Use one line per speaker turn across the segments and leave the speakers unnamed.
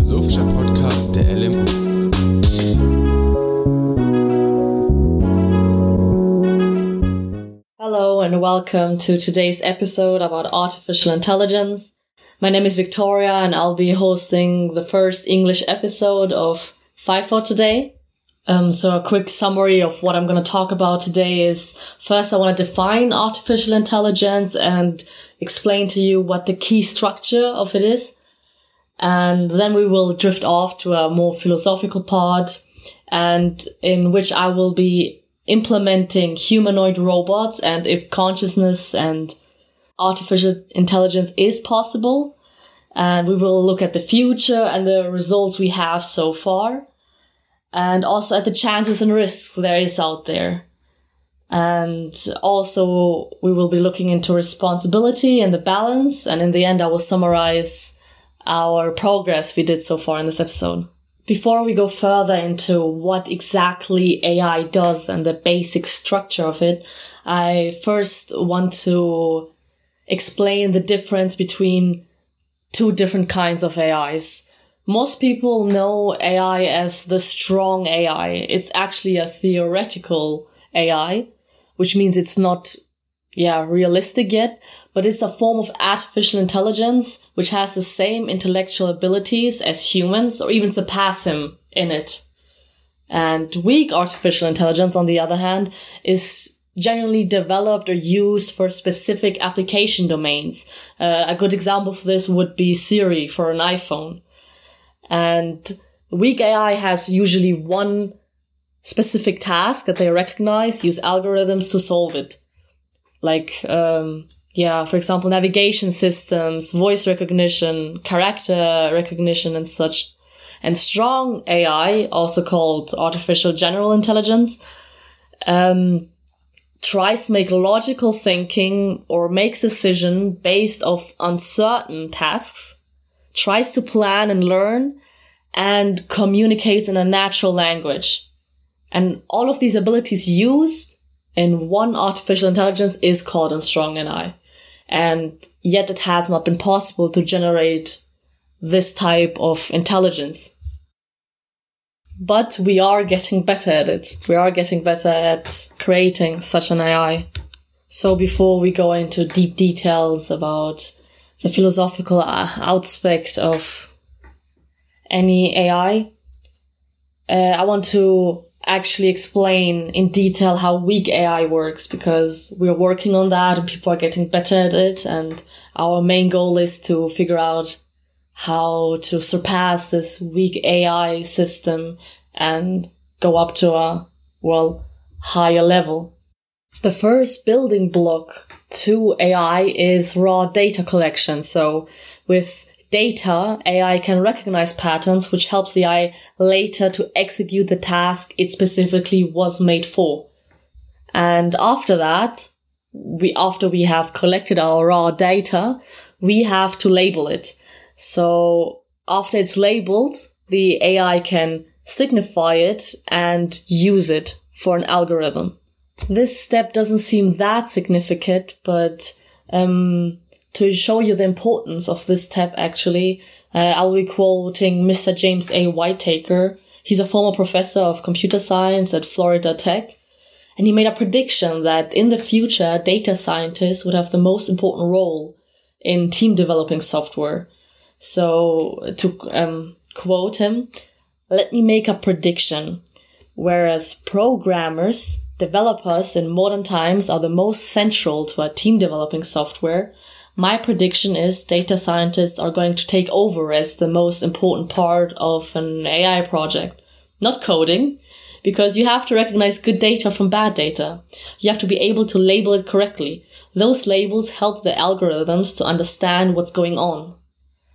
philosophischer Podcast der LMU.
Hello and welcome to today's episode about artificial intelligence. My name is Victoria and I'll be hosting the first English episode of FIFO today. Um, so a quick summary of what I'm going to talk about today is first I want to define artificial intelligence and explain to you what the key structure of it is. And then we will drift off to a more philosophical part and in which I will be implementing humanoid robots and if consciousness and artificial intelligence is possible. And we will look at the future and the results we have so far and also at the chances and risks there is out there. And also we will be looking into responsibility and the balance. And in the end, I will summarize our progress we did so far in this episode. Before we go further into what exactly AI does and the basic structure of it, I first want to explain the difference between two different kinds of AIs. Most people know AI as the strong AI. It's actually a theoretical AI, which means it's not, yeah, realistic yet, but it's a form of artificial intelligence which has the same intellectual abilities as humans or even surpass him in it. And weak artificial intelligence, on the other hand, is generally developed or used for specific application domains. Uh, a good example for this would be Siri for an iPhone. And weak AI has usually one specific task that they recognize, use algorithms to solve it. Like, um, yeah, for example, navigation systems, voice recognition, character recognition, and such. And strong AI, also called artificial general intelligence, um, tries to make logical thinking or makes decision based off uncertain tasks, tries to plan and learn, and communicates in a natural language. And all of these abilities used in one artificial intelligence is called a strong AI. And yet it has not been possible to generate this type of intelligence. But we are getting better at it. We are getting better at creating such an AI. So before we go into deep details about the philosophical aspect of any AI. Uh, I want to actually explain in detail how weak AI works because we're working on that and people are getting better at it. And our main goal is to figure out how to surpass this weak AI system and go up to a, well, higher level. The first building block to AI is raw data collection. So with data, AI can recognize patterns, which helps the AI later to execute the task it specifically was made for. And after that, we, after we have collected our raw data, we have to label it. So after it's labeled, the AI can signify it and use it for an algorithm. This step doesn't seem that significant, but um, to show you the importance of this step, actually, uh, I'll be quoting Mr. James A. Whittaker. He's a former professor of computer science at Florida Tech. And he made a prediction that in the future, data scientists would have the most important role in team developing software. So to um, quote him, let me make a prediction. Whereas programmers, developers in modern times are the most central to a team developing software, my prediction is data scientists are going to take over as the most important part of an AI project. Not coding, because you have to recognize good data from bad data. You have to be able to label it correctly. Those labels help the algorithms to understand what's going on.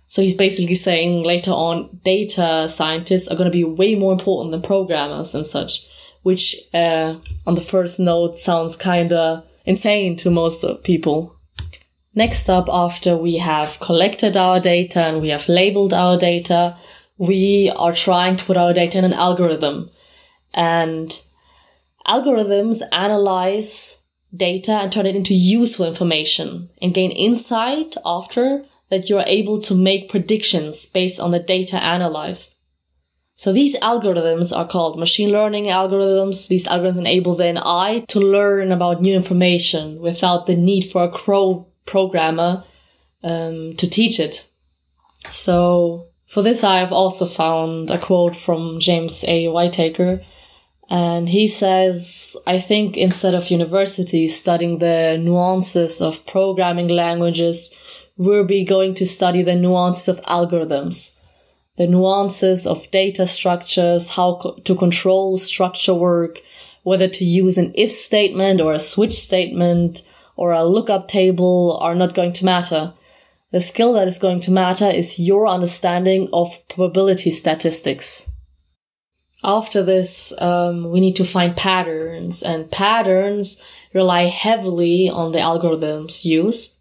So he's basically saying later on, data scientists are going to be way more important than programmers and such, which uh, on the first note sounds kind of insane to most people. Next up, after we have collected our data and we have labeled our data, we are trying to put our data in an algorithm. And algorithms analyze data and turn it into useful information and gain insight after that you're able to make predictions based on the data analyzed. So these algorithms are called machine learning algorithms. These algorithms enable the AI to learn about new information without the need for a crow programmer um, to teach it. So for this, I've also found a quote from James A. Whittaker. And he says, I think instead of universities studying the nuances of programming languages, we'll be going to study the nuances of algorithms the nuances of data structures, how co- to control structure work, whether to use an if statement or a switch statement or a lookup table are not going to matter. The skill that is going to matter is your understanding of probability statistics. After this, um, we need to find patterns, and patterns rely heavily on the algorithms used.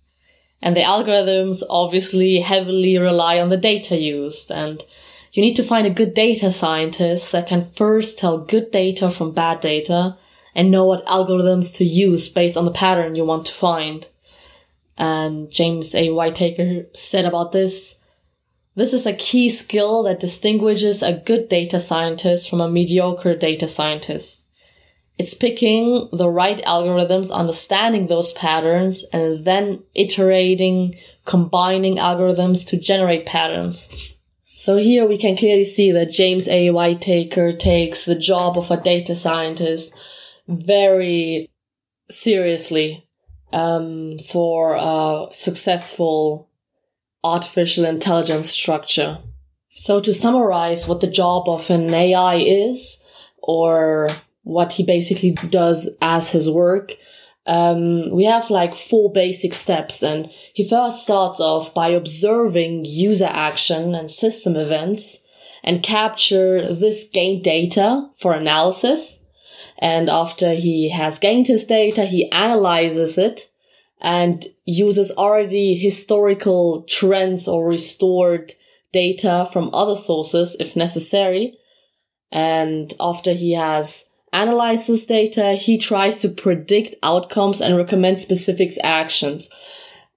And the algorithms obviously heavily rely on the data used. And you need to find a good data scientist that can first tell good data from bad data and know what algorithms to use based on the pattern you want to find. And James A. Whittaker said about this, this is a key skill that distinguishes a good data scientist from a mediocre data scientist. It's picking the right algorithms, understanding those patterns, and then iterating, combining algorithms to generate patterns. So here we can clearly see that James A. Whittaker takes the job of a data scientist very seriously um, for a successful artificial intelligence structure. So to summarize what the job of an AI is, or what he basically does as his work. Um, we have like four basic steps and he first starts off by observing user action and system events and capture this gained data for analysis. And after he has gained his data, he analyzes it and uses already historical trends or restored data from other sources if necessary. And after he has analyzes data, he tries to predict outcomes and recommend specific actions.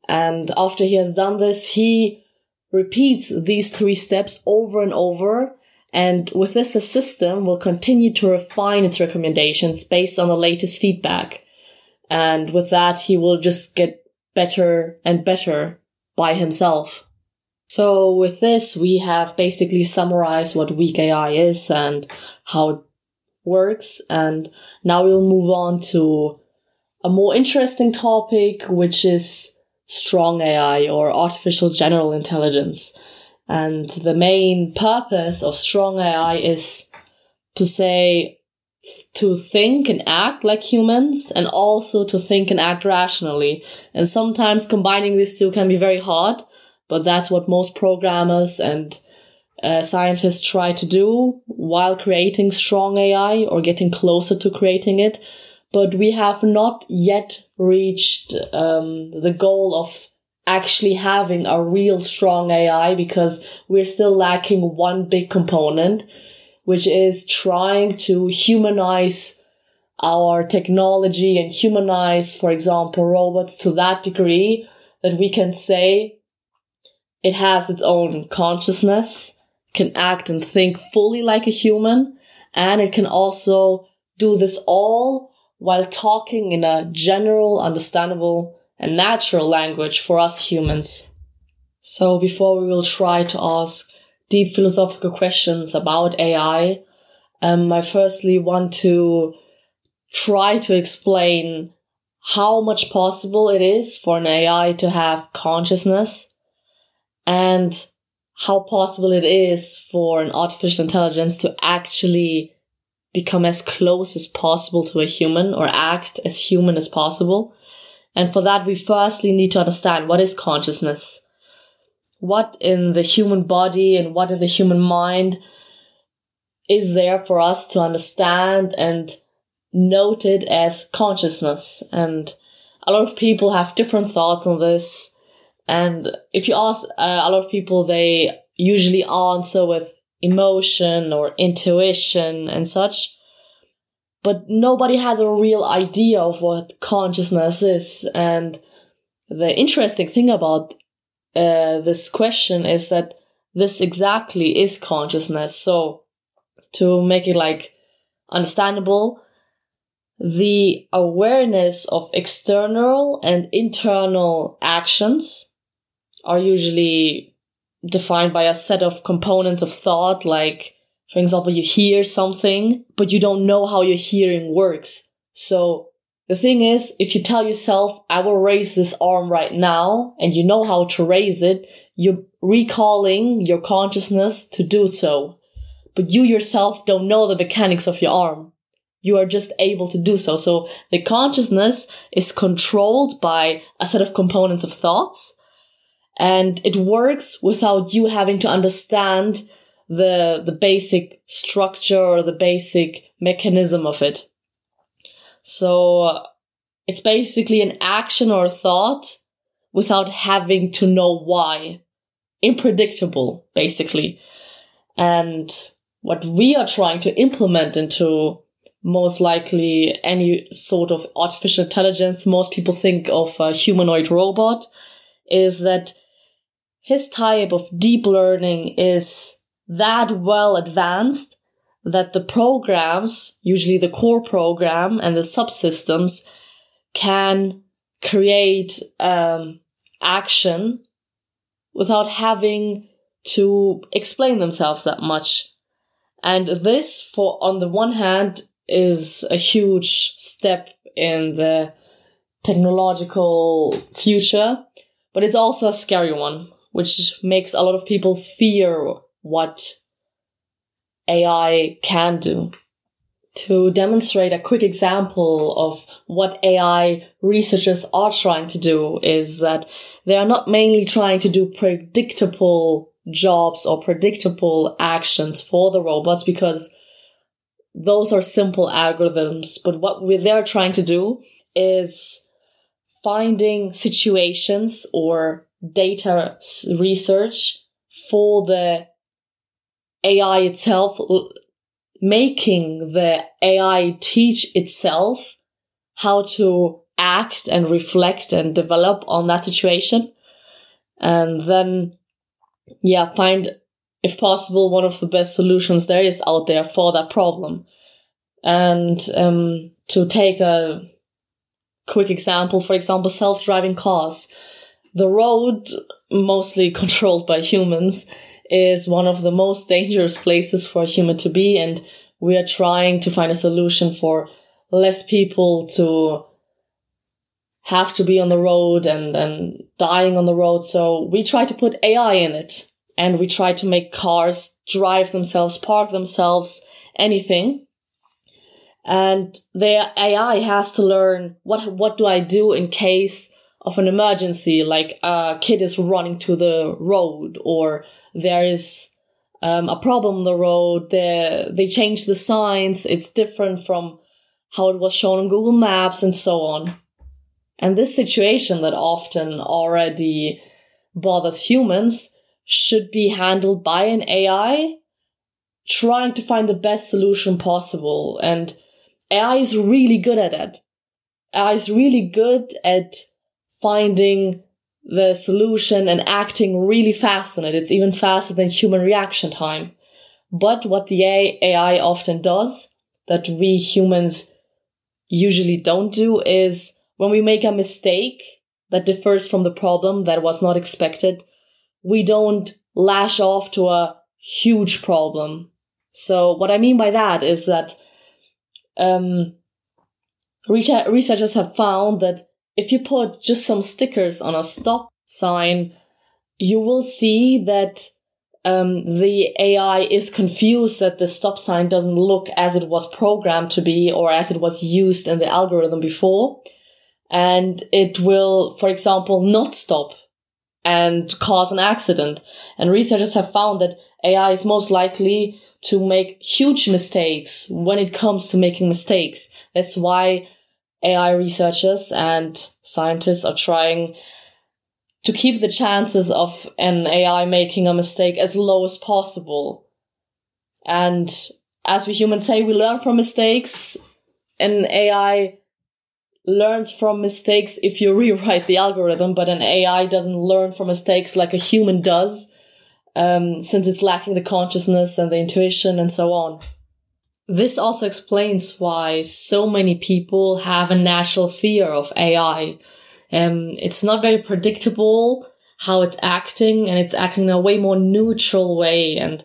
And after he has done this, he repeats these three steps over and over. And with this, the system will continue to refine its recommendations based on the latest feedback. And with that, he will just get better and better by himself. So with this, we have basically summarized what weak AI is and how it works. And now we'll move on to a more interesting topic, which is strong AI or artificial general intelligence. And the main purpose of strong AI is to say, to think and act like humans and also to think and act rationally. And sometimes combining these two can be very hard, but that's what most programmers and uh, scientists try to do while creating strong AI or getting closer to creating it. But we have not yet reached um, the goal of actually having a real strong AI because we're still lacking one big component, which is trying to humanize our technology and humanize, for example, robots to that degree that we can say it has its own consciousness can act and think fully like a human. And it can also do this all while talking in a general, understandable, and natural language for us humans. So before we will try to ask deep philosophical questions about AI, um, I firstly want to try to explain how much possible it is for an AI to have consciousness and how possible it is for an artificial intelligence to actually become as close as possible to a human or act as human as possible. And for that, we firstly need to understand what is consciousness? What in the human body and what in the human mind is there for us to understand and note it as consciousness? And a lot of people have different thoughts on this. And if you ask uh, a lot of people, they usually answer with emotion or intuition and such. But nobody has a real idea of what consciousness is. And the interesting thing about uh, this question is that this exactly is consciousness. So to make it like understandable, the awareness of external and internal actions are usually defined by a set of components of thought, like, for example, you hear something, but you don't know how your hearing works. So the thing is, if you tell yourself, I will raise this arm right now, and you know how to raise it, you're recalling your consciousness to do so. But you yourself don't know the mechanics of your arm. You are just able to do so. So the consciousness is controlled by a set of components of thoughts, and it works without you having to understand the, the basic structure or the basic mechanism of it. So uh, it's basically an action or a thought without having to know why. Unpredictable, basically. And what we are trying to implement into most likely any sort of artificial intelligence, most people think of a humanoid robot, is that his type of deep learning is that well advanced that the programs, usually the core program and the subsystems, can create um, action without having to explain themselves that much. And this, for on the one hand, is a huge step in the technological future, but it's also a scary one, which makes a lot of people fear what AI can do. To demonstrate a quick example of what AI researchers are trying to do is that they are not mainly trying to do predictable jobs or predictable actions for the robots because those are simple algorithms. But what they're trying to do is finding situations or data research for the AI itself, making the AI teach itself how to act and reflect and develop on that situation. And then, yeah, find, if possible, one of the best solutions there is out there for that problem. And um, to take a quick example, for example, self driving cars. The road, mostly controlled by humans, is one of the most dangerous places for a human to be. And we are trying to find a solution for less people to have to be on the road and, and dying on the road. So we try to put AI in it and we try to make cars drive themselves, park themselves, anything. And the AI has to learn what, what do I do in case of an emergency, like a kid is running to the road or there is um, a problem on the road. They they change the signs. It's different from how it was shown on Google Maps and so on. And this situation that often already bothers humans should be handled by an AI trying to find the best solution possible. And AI is really good at it. AI is really good at finding the solution and acting really fast on it. It's even faster than human reaction time. But what the AI often does that we humans usually don't do is when we make a mistake that differs from the problem that was not expected, we don't lash off to a huge problem. So what I mean by that is that um, researchers have found that if you put just some stickers on a stop sign, you will see that um, the AI is confused that the stop sign doesn't look as it was programmed to be or as it was used in the algorithm before. And it will, for example, not stop and cause an accident. And researchers have found that AI is most likely to make huge mistakes when it comes to making mistakes. That's why AI researchers and scientists are trying to keep the chances of an AI making a mistake as low as possible. And as we humans say, we learn from mistakes. An AI learns from mistakes if you rewrite the algorithm, but an AI doesn't learn from mistakes like a human does, um, since it's lacking the consciousness and the intuition and so on. This also explains why so many people have a natural fear of AI. Um, it's not very predictable how it's acting and it's acting in a way more neutral way. And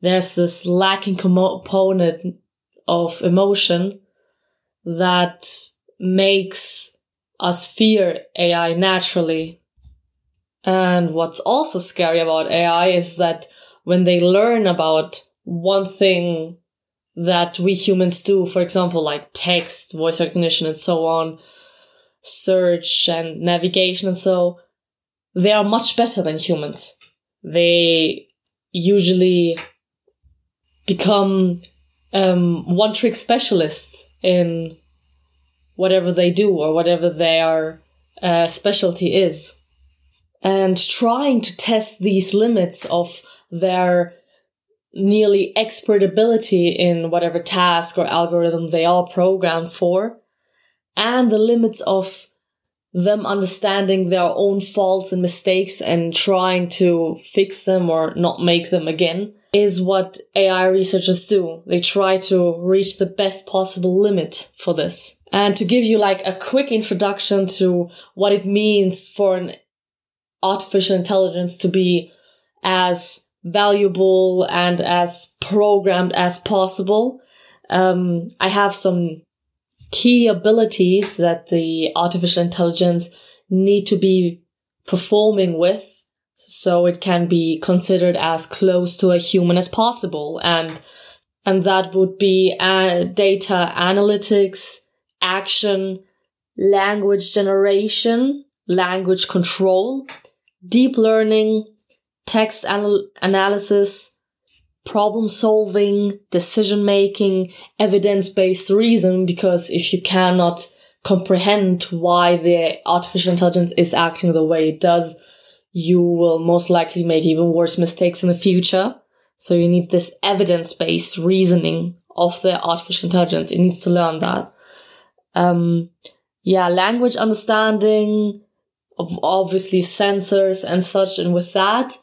there's this lacking component of emotion that makes us fear AI naturally. And what's also scary about AI is that when they learn about one thing that we humans do, for example, like text, voice recognition, and so on, search and navigation, and so they are much better than humans. They usually become um, one trick specialists in whatever they do or whatever their uh, specialty is. And trying to test these limits of their nearly expert ability in whatever task or algorithm they are programmed for, and the limits of them understanding their own faults and mistakes and trying to fix them or not make them again is what AI researchers do. They try to reach the best possible limit for this. And to give you like a quick introduction to what it means for an artificial intelligence to be as valuable and as programmed as possible. Um, I have some key abilities that the artificial intelligence need to be performing with so it can be considered as close to a human as possible and and that would be uh, data analytics action language generation language control deep learning text anal- analysis, problem solving, decision making, evidence based reason, because if you cannot comprehend why the artificial intelligence is acting the way it does, you will most likely make even worse mistakes in the future. So you need this evidence based reasoning of the artificial intelligence. It needs to learn that. Um, yeah, language understanding, obviously sensors and such. And with that,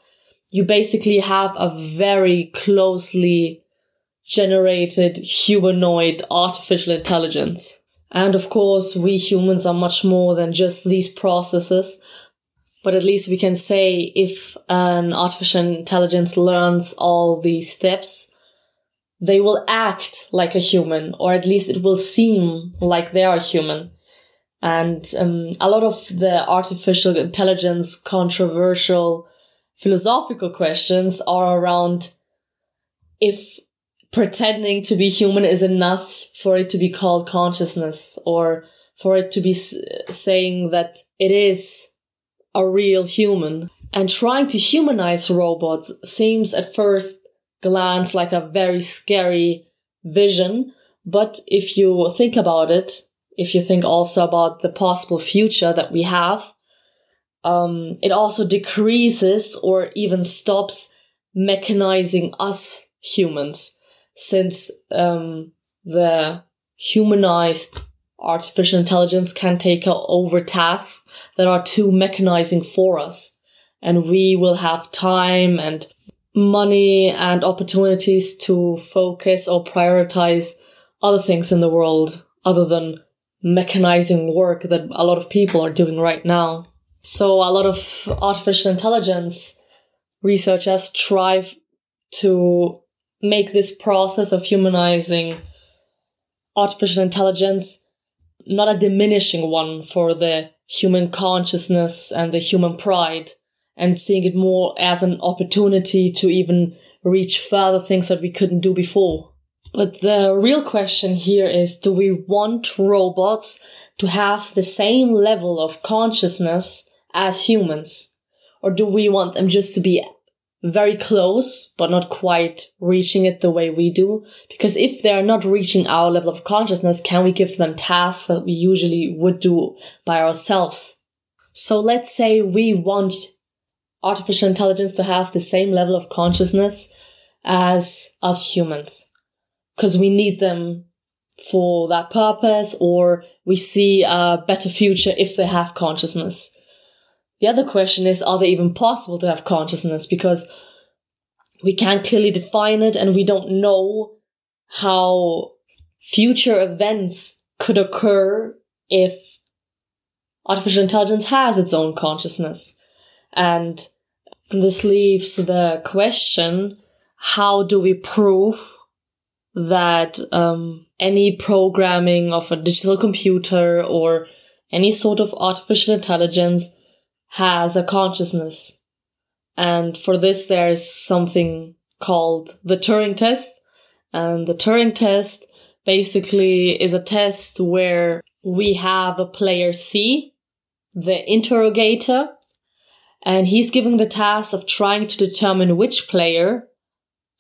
you basically have a very closely generated humanoid artificial intelligence. And of course, we humans are much more than just these processes. But at least we can say if an artificial intelligence learns all these steps, they will act like a human, or at least it will seem like they are human. And um, a lot of the artificial intelligence controversial philosophical questions are around if pretending to be human is enough for it to be called consciousness or for it to be saying that it is a real human. And trying to humanize robots seems at first glance like a very scary vision. But if you think about it, if you think also about the possible future that we have, um, it also decreases or even stops mechanizing us humans since um, the humanized artificial intelligence can take over tasks that are too mechanizing for us and we will have time and money and opportunities to focus or prioritize other things in the world other than mechanizing work that a lot of people are doing right now. So a lot of artificial intelligence researchers try to make this process of humanizing artificial intelligence not a diminishing one for the human consciousness and the human pride and seeing it more as an opportunity to even reach further things that we couldn't do before. But the real question here is, do we want robots to have the same level of consciousness as humans? Or do we want them just to be very close, but not quite reaching it the way we do? Because if they're not reaching our level of consciousness, can we give them tasks that we usually would do by ourselves? So let's say we want artificial intelligence to have the same level of consciousness as us humans. Because we need them for that purpose or we see a better future if they have consciousness. The other question is, are they even possible to have consciousness? Because we can't clearly define it and we don't know how future events could occur if artificial intelligence has its own consciousness. And this leaves the question, how do we prove that um, any programming of a digital computer or any sort of artificial intelligence has a consciousness. And for this, there is something called the Turing test. And the Turing test basically is a test where we have a player C, the interrogator, and he's given the task of trying to determine which player,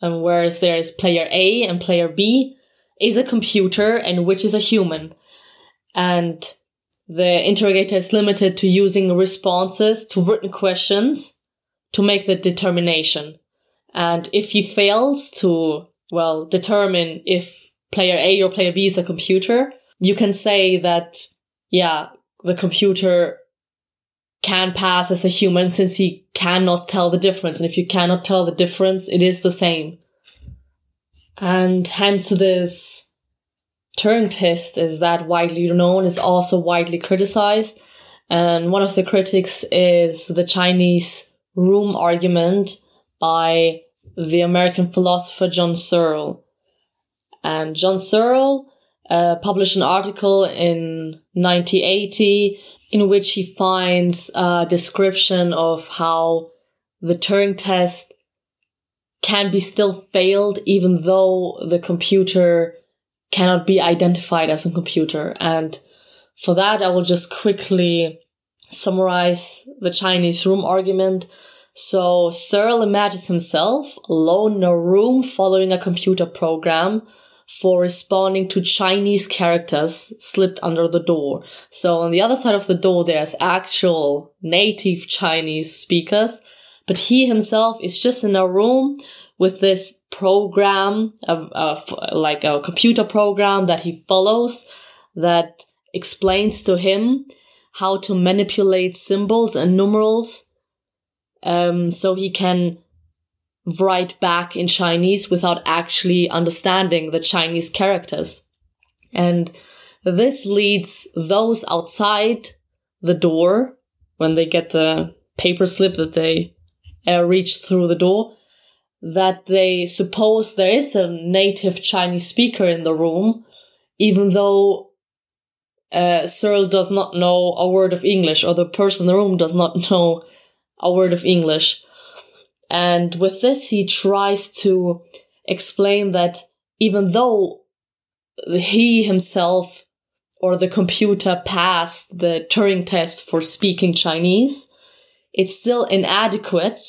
and whereas there is player A and player B, is a computer and which is a human. And the interrogator is limited to using responses to written questions to make the determination. And if he fails to, well, determine if player A or player B is a computer, you can say that, yeah, the computer can pass as a human since he cannot tell the difference. And if you cannot tell the difference, it is the same. And hence this Turing test is that widely known, is also widely criticized. And one of the critics is the Chinese room argument by the American philosopher John Searle. And John Searle uh, published an article in 1980 in which he finds a description of how the Turing test can be still failed even though the computer cannot be identified as a computer. And for that, I will just quickly summarize the Chinese room argument. So Searle imagines himself alone in a room following a computer program for responding to Chinese characters slipped under the door. So on the other side of the door, there's actual native Chinese speakers, but he himself is just in a room with this program of, of like a computer program that he follows that explains to him how to manipulate symbols and numerals um, so he can write back in Chinese without actually understanding the Chinese characters. And this leads those outside the door when they get the paper slip that they uh, reach through the door that they suppose there is a native Chinese speaker in the room, even though uh, Searle does not know a word of English or the person in the room does not know a word of English. And with this, he tries to explain that even though he himself or the computer passed the Turing test for speaking Chinese, it's still inadequate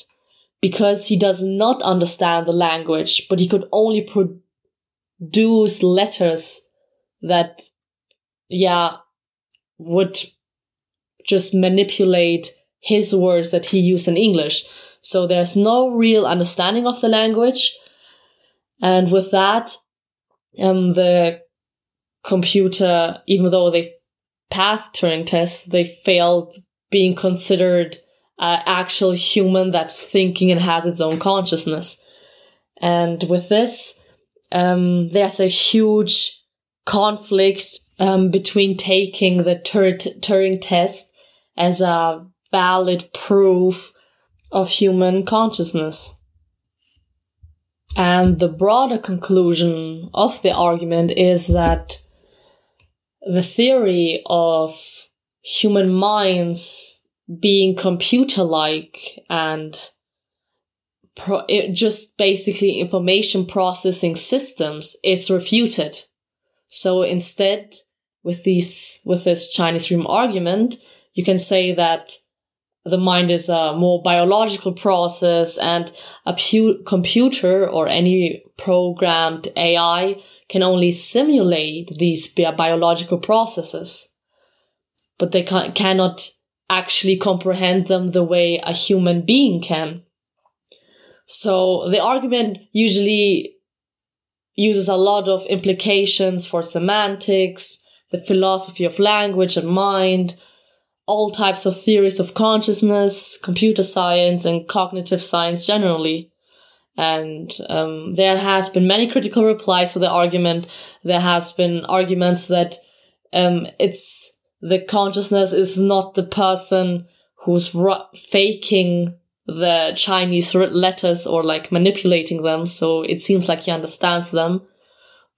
because he does not understand the language, but he could only produce letters that, yeah, would just manipulate his words that he used in English. So there's no real understanding of the language. And with that, um, the computer, even though they passed Turing tests, they failed being considered uh, actual human that's thinking and has its own consciousness. And with this, um, there's a huge conflict um, between taking the Tur- Turing test as a valid proof of human consciousness. And the broader conclusion of the argument is that the theory of human minds being computer like and pro- just basically information processing systems is refuted. So instead, with these, with this Chinese room argument, you can say that the mind is a more biological process and a pu- computer or any programmed AI can only simulate these bi- biological processes, but they ca- cannot actually comprehend them the way a human being can. So the argument usually uses a lot of implications for semantics, the philosophy of language and mind, all types of theories of consciousness, computer science, and cognitive science generally. And um, there has been many critical replies to the argument. There has been arguments that um, it's the consciousness is not the person who's faking the Chinese letters or like manipulating them. So it seems like he understands them.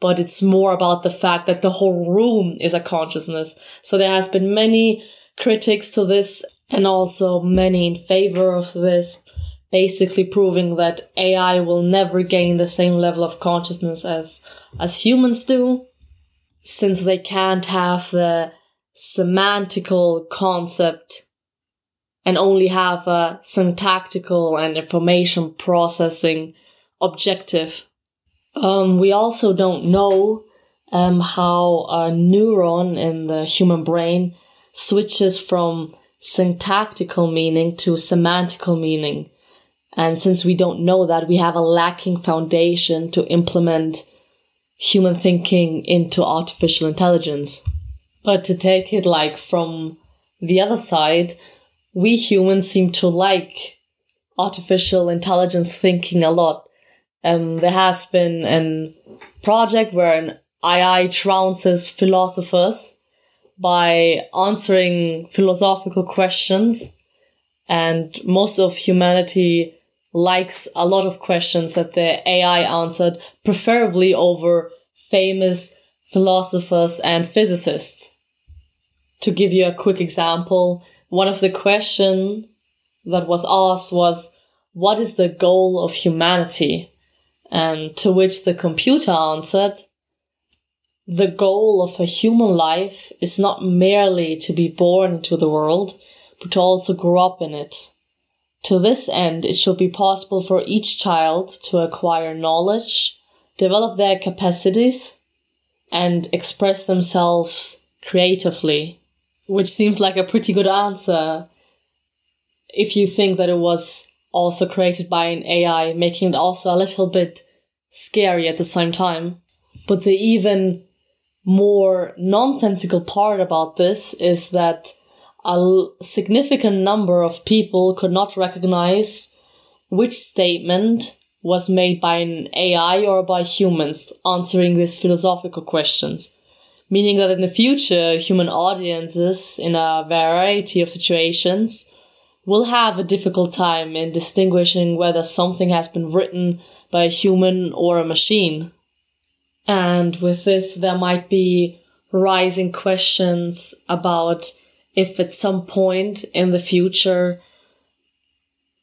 But it's more about the fact that the whole room is a consciousness. So there has been many critics to this and also many in favor of this, basically proving that AI will never gain the same level of consciousness as, as humans do, since they can't have the semantical concept and only have a syntactical and information processing objective. Um, we also don't know um, how a neuron in the human brain switches from syntactical meaning to semantical meaning. And since we don't know that, we have a lacking foundation to implement human thinking into artificial intelligence. But to take it like from the other side, we humans seem to like artificial intelligence thinking a lot. Um, there has been a project where an AI trounces philosophers by answering philosophical questions. And most of humanity likes a lot of questions that the AI answered, preferably over famous philosophers and physicists. To give you a quick example, one of the questions that was asked was, what is the goal of humanity? And to which the computer answered, the goal of a human life is not merely to be born into the world, but to also grow up in it. To this end, it should be possible for each child to acquire knowledge, develop their capacities, and express themselves creatively which seems like a pretty good answer if you think that it was also created by an AI, making it also a little bit scary at the same time. But the even more nonsensical part about this is that a significant number of people could not recognize which statement was made by an AI or by humans answering these philosophical questions meaning that in the future, human audiences in a variety of situations will have a difficult time in distinguishing whether something has been written by a human or a machine. And with this, there might be rising questions about if at some point in the future,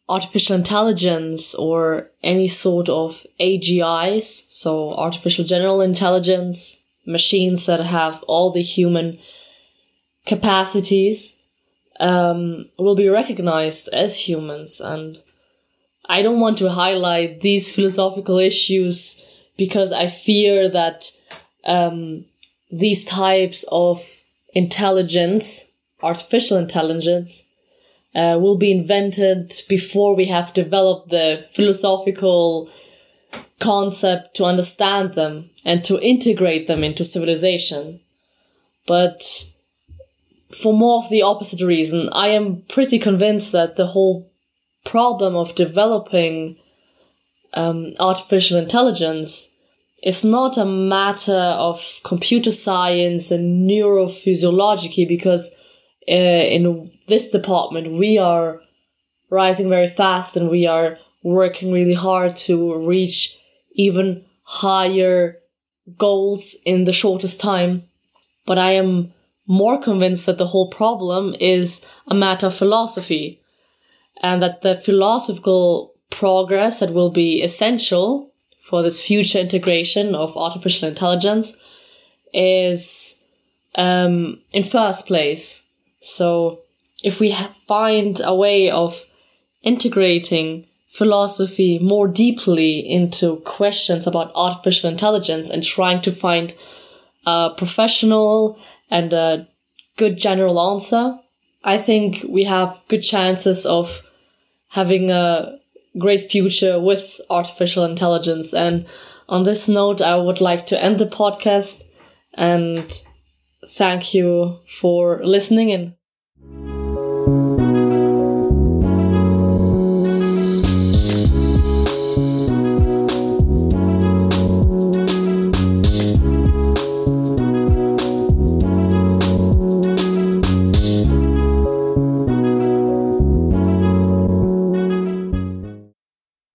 artificial intelligence or any sort of AGIs, so artificial general intelligence, machines that have all the human capacities um, will be recognized as humans. And I don't want to highlight these philosophical issues because I fear that um, these types of intelligence, artificial intelligence, uh, will be invented before we have developed the philosophical concept to understand them and to integrate them into civilization. But for more of the opposite reason, I am pretty convinced that the whole problem of developing um, artificial intelligence is not a matter of computer science and neurophysiology because uh, in this department we are rising very fast and we are working really hard to reach even higher goals in the shortest time. But I am more convinced that the whole problem is a matter of philosophy and that the philosophical progress that will be essential for this future integration of artificial intelligence is um, in first place. So if we find a way of integrating philosophy more deeply into questions about artificial intelligence and trying to find a professional and a good general answer, I think we have good chances of having a great future with artificial intelligence. And on this note, I would like to end the podcast and thank you for listening in.